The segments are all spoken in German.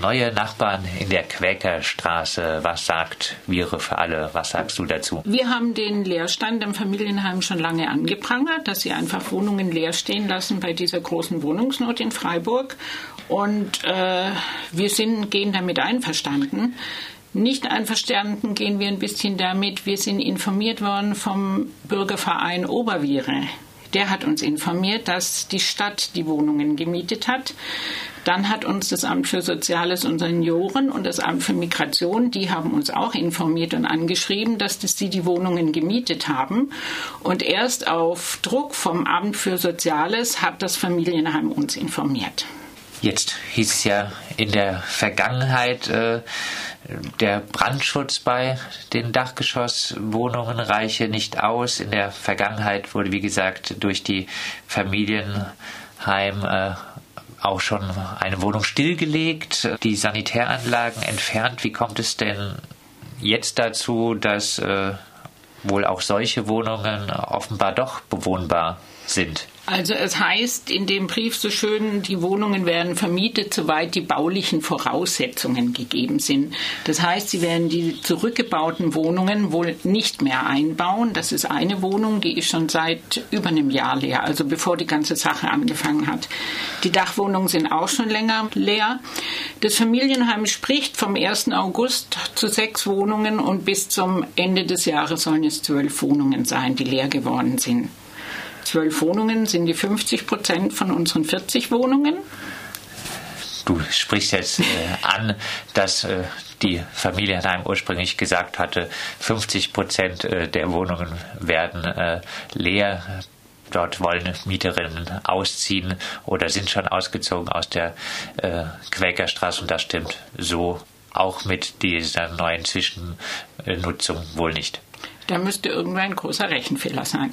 neue Nachbarn in der Quäkerstraße. Was sagt Viere für alle? Was sagst du dazu? Wir haben den Leerstand im Familienheim schon lange angeprangert, dass sie einfach Wohnungen leer stehen lassen bei dieser großen Wohnungsnot in Freiburg. Und äh, wir sind, gehen damit einverstanden. Nicht einverstanden gehen wir ein bisschen damit, wir sind informiert worden vom Bürgerverein Oberviere. Der hat uns informiert, dass die Stadt die Wohnungen gemietet hat. Dann hat uns das Amt für Soziales und Senioren und das Amt für Migration, die haben uns auch informiert und angeschrieben, dass das sie die Wohnungen gemietet haben. Und erst auf Druck vom Amt für Soziales hat das Familienheim uns informiert. Jetzt hieß es ja in der Vergangenheit, äh, der Brandschutz bei den Dachgeschosswohnungen reiche nicht aus. In der Vergangenheit wurde, wie gesagt, durch die Familienheim äh, auch schon eine Wohnung stillgelegt, die Sanitäranlagen entfernt. Wie kommt es denn jetzt dazu, dass äh, wohl auch solche Wohnungen offenbar doch bewohnbar sind? Also es heißt in dem Brief so schön, die Wohnungen werden vermietet, soweit die baulichen Voraussetzungen gegeben sind. Das heißt, sie werden die zurückgebauten Wohnungen wohl nicht mehr einbauen. Das ist eine Wohnung, die ist schon seit über einem Jahr leer, also bevor die ganze Sache angefangen hat. Die Dachwohnungen sind auch schon länger leer. Das Familienheim spricht vom 1. August zu sechs Wohnungen und bis zum Ende des Jahres sollen es zwölf Wohnungen sein, die leer geworden sind zwölf Wohnungen sind die 50 Prozent von unseren 40 Wohnungen. Du sprichst jetzt äh, an, dass äh, die Familienheim ursprünglich gesagt hatte, 50 Prozent äh, der Wohnungen werden äh, leer. Dort wollen Mieterinnen ausziehen oder sind schon ausgezogen aus der äh, Quäkerstraße und das stimmt so auch mit dieser neuen Zwischennutzung wohl nicht. Da müsste irgendwann ein großer Rechenfehler sein.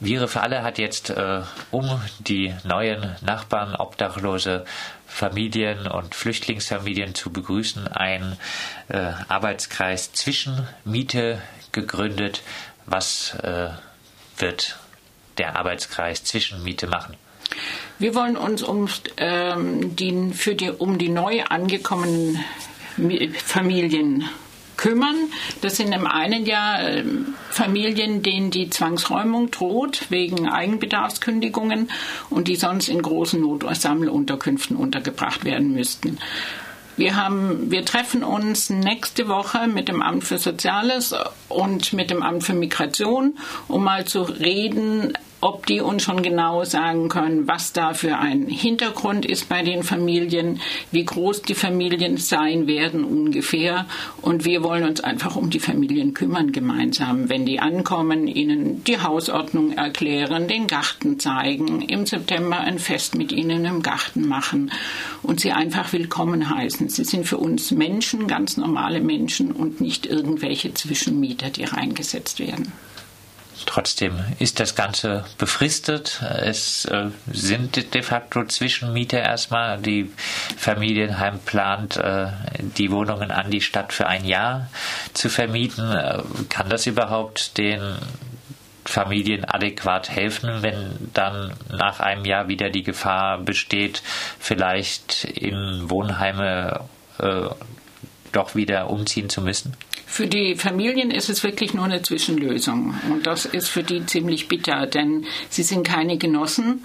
Viere für alle hat jetzt, äh, um die neuen Nachbarn, Obdachlose, Familien und Flüchtlingsfamilien zu begrüßen, einen äh, Arbeitskreis Zwischenmiete gegründet. Was äh, wird der Arbeitskreis Zwischenmiete machen? Wir wollen uns um, ähm, die, für die, um die neu angekommenen Familien kümmern. Das sind im einen Jahr ähm, Familien, denen die Zwangsräumung droht wegen Eigenbedarfskündigungen und die sonst in großen Notsammelunterkünften untergebracht werden müssten. Wir, haben, wir treffen uns nächste Woche mit dem Amt für Soziales und mit dem Amt für Migration, um mal zu reden, ob die uns schon genau sagen können, was da für ein Hintergrund ist bei den Familien, wie groß die Familien sein werden ungefähr. Und wir wollen uns einfach um die Familien kümmern gemeinsam. Wenn die ankommen, ihnen die Hausordnung erklären, den Garten zeigen, im September ein Fest mit ihnen im Garten machen und sie einfach willkommen heißen. Sie sind für uns Menschen, ganz normale Menschen und nicht irgendwelche Zwischenmieter, die reingesetzt werden. Trotzdem ist das Ganze befristet. Es äh, sind de facto Zwischenmieter erstmal. Die Familienheim plant, äh, die Wohnungen an die Stadt für ein Jahr zu vermieten. Äh, kann das überhaupt den Familien adäquat helfen, wenn dann nach einem Jahr wieder die Gefahr besteht, vielleicht in Wohnheime doch wieder umziehen zu müssen? Für die Familien ist es wirklich nur eine Zwischenlösung. Und das ist für die ziemlich bitter, denn sie sind keine Genossen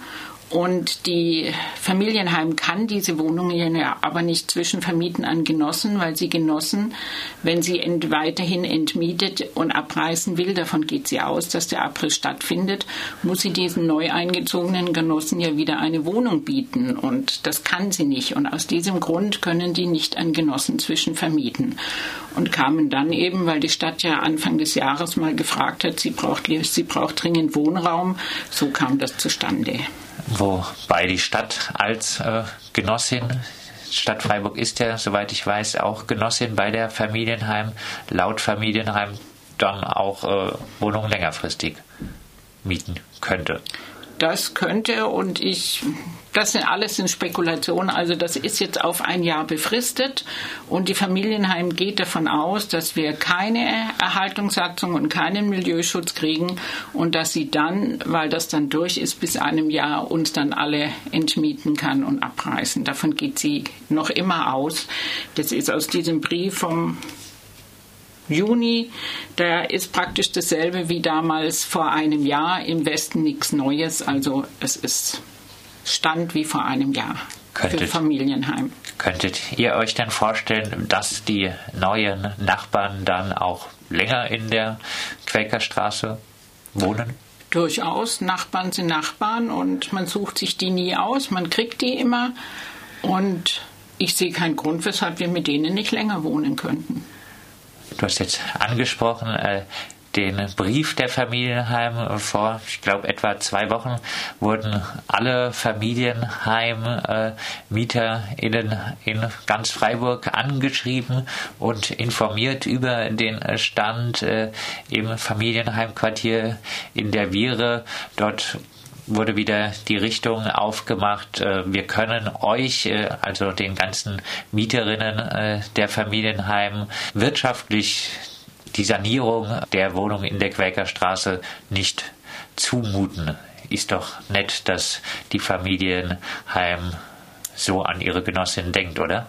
und die Familienheim kann diese Wohnungen ja aber nicht zwischenvermieten an Genossen, weil sie Genossen, wenn sie ent weiterhin entmietet und abreißen will, davon geht sie aus, dass der Abriss stattfindet, muss sie diesen neu eingezogenen Genossen ja wieder eine Wohnung bieten. Und das kann sie nicht. Und aus diesem Grund können die nicht an Genossen zwischenvermieten. Und kamen dann eben, weil die Stadt ja Anfang des Jahres mal gefragt hat, sie braucht, sie braucht dringend Wohnraum, so kam das zustande wobei die Stadt als äh, Genossin Stadt Freiburg ist ja, soweit ich weiß, auch Genossin bei der Familienheim, laut Familienheim dann auch äh, Wohnungen längerfristig mieten könnte. Das könnte und ich, das sind alles in Spekulationen. Also das ist jetzt auf ein Jahr befristet und die Familienheim geht davon aus, dass wir keine Erhaltungssatzung und keinen Milieuschutz kriegen und dass sie dann, weil das dann durch ist, bis einem Jahr uns dann alle entmieten kann und abreißen. Davon geht sie noch immer aus. Das ist aus diesem Brief vom Juni, der ist praktisch dasselbe wie damals vor einem Jahr. Im Westen nichts Neues. Also es ist Stand wie vor einem Jahr könntet, für Familienheim. Könntet ihr euch denn vorstellen, dass die neuen Nachbarn dann auch länger in der Quäkerstraße wohnen? Durchaus. Nachbarn sind Nachbarn und man sucht sich die nie aus. Man kriegt die immer. Und ich sehe keinen Grund, weshalb wir mit denen nicht länger wohnen könnten. Du hast jetzt angesprochen, äh, den Brief der Familienheim vor, ich glaube, etwa zwei Wochen wurden alle Familienheim-MieterInnen in ganz Freiburg angeschrieben und informiert über den Stand äh, im Familienheimquartier in der Viere. Dort wurde wieder die Richtung aufgemacht, äh, wir können euch, äh, also den ganzen Mieterinnen äh, der Familienheim, wirtschaftlich die Sanierung der Wohnung in der Quäkerstraße nicht zumuten. Ist doch nett, dass die Familienheim so an ihre Genossinnen denkt, oder?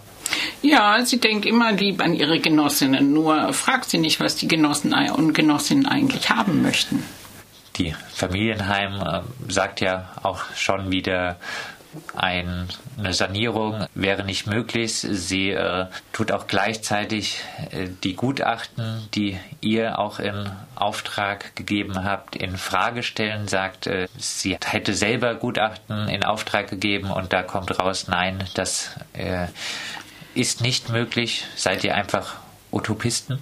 Ja, sie denkt immer lieb an ihre Genossinnen, nur fragt sie nicht, was die Genossen und Genossinnen eigentlich haben möchten die Familienheim äh, sagt ja auch schon wieder, ein, eine Sanierung wäre nicht möglich. Sie äh, tut auch gleichzeitig äh, die Gutachten, die ihr auch in Auftrag gegeben habt, in Frage stellen. Sagt, äh, sie hätte selber Gutachten in Auftrag gegeben und da kommt raus, nein, das äh, ist nicht möglich. Seid ihr einfach Utopisten?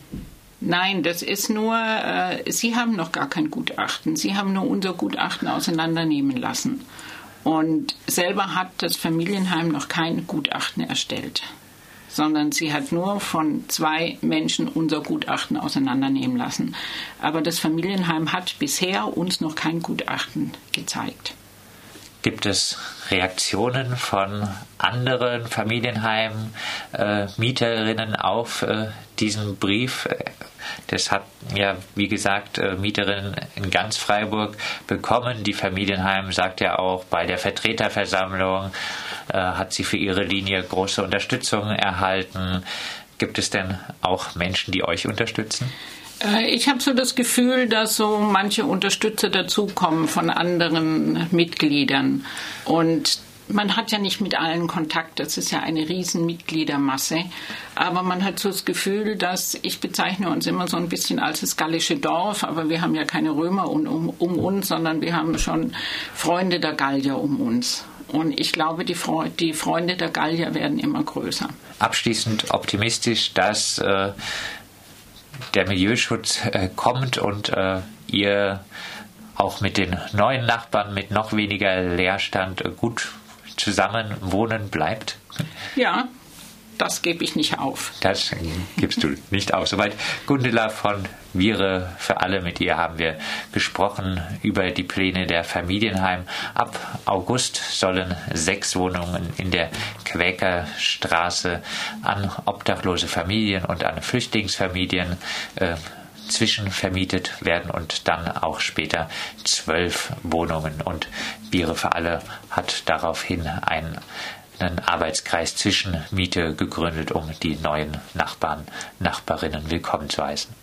Nein, das ist nur, äh, Sie haben noch gar kein Gutachten. Sie haben nur unser Gutachten auseinandernehmen lassen. Und selber hat das Familienheim noch kein Gutachten erstellt, sondern sie hat nur von zwei Menschen unser Gutachten auseinandernehmen lassen. Aber das Familienheim hat bisher uns noch kein Gutachten gezeigt. Gibt es Reaktionen von anderen Familienheimen, äh, auf äh, diesen Brief? Das hat ja, wie gesagt, äh, Mieterinnen in ganz Freiburg bekommen. Die Familienheim sagt ja auch, bei der Vertreterversammlung äh, hat sie für ihre Linie große Unterstützung erhalten. Gibt es denn auch Menschen, die euch unterstützen? Äh, ich habe so das Gefühl, dass so manche Unterstützer dazukommen von anderen Mitgliedern. Und man hat ja nicht mit allen Kontakt, das ist ja eine riesen Mitgliedermasse, aber man hat so das Gefühl, dass ich bezeichne uns immer so ein bisschen als das gallische Dorf, aber wir haben ja keine Römer um, um, um uns, sondern wir haben schon Freunde der Gallier um uns. Und ich glaube, die, Fre die Freunde der Gallier werden immer größer. Abschließend optimistisch, dass äh, der Milieuschutz äh, kommt und äh, ihr auch mit den neuen Nachbarn mit noch weniger Leerstand äh, gut zusammen wohnen bleibt? Ja, das gebe ich nicht auf. Das gibst du nicht auf. Soweit Gundela von Viere für alle. Mit ihr haben wir gesprochen über die Pläne der Familienheim. Ab August sollen sechs Wohnungen in der Quäkerstraße an obdachlose Familien und an Flüchtlingsfamilien äh, zwischenvermietet werden und dann auch später zwölf Wohnungen. Und Biere für alle hat daraufhin einen Arbeitskreis Zwischenmiete gegründet, um die neuen Nachbarn, Nachbarinnen willkommen zu heißen.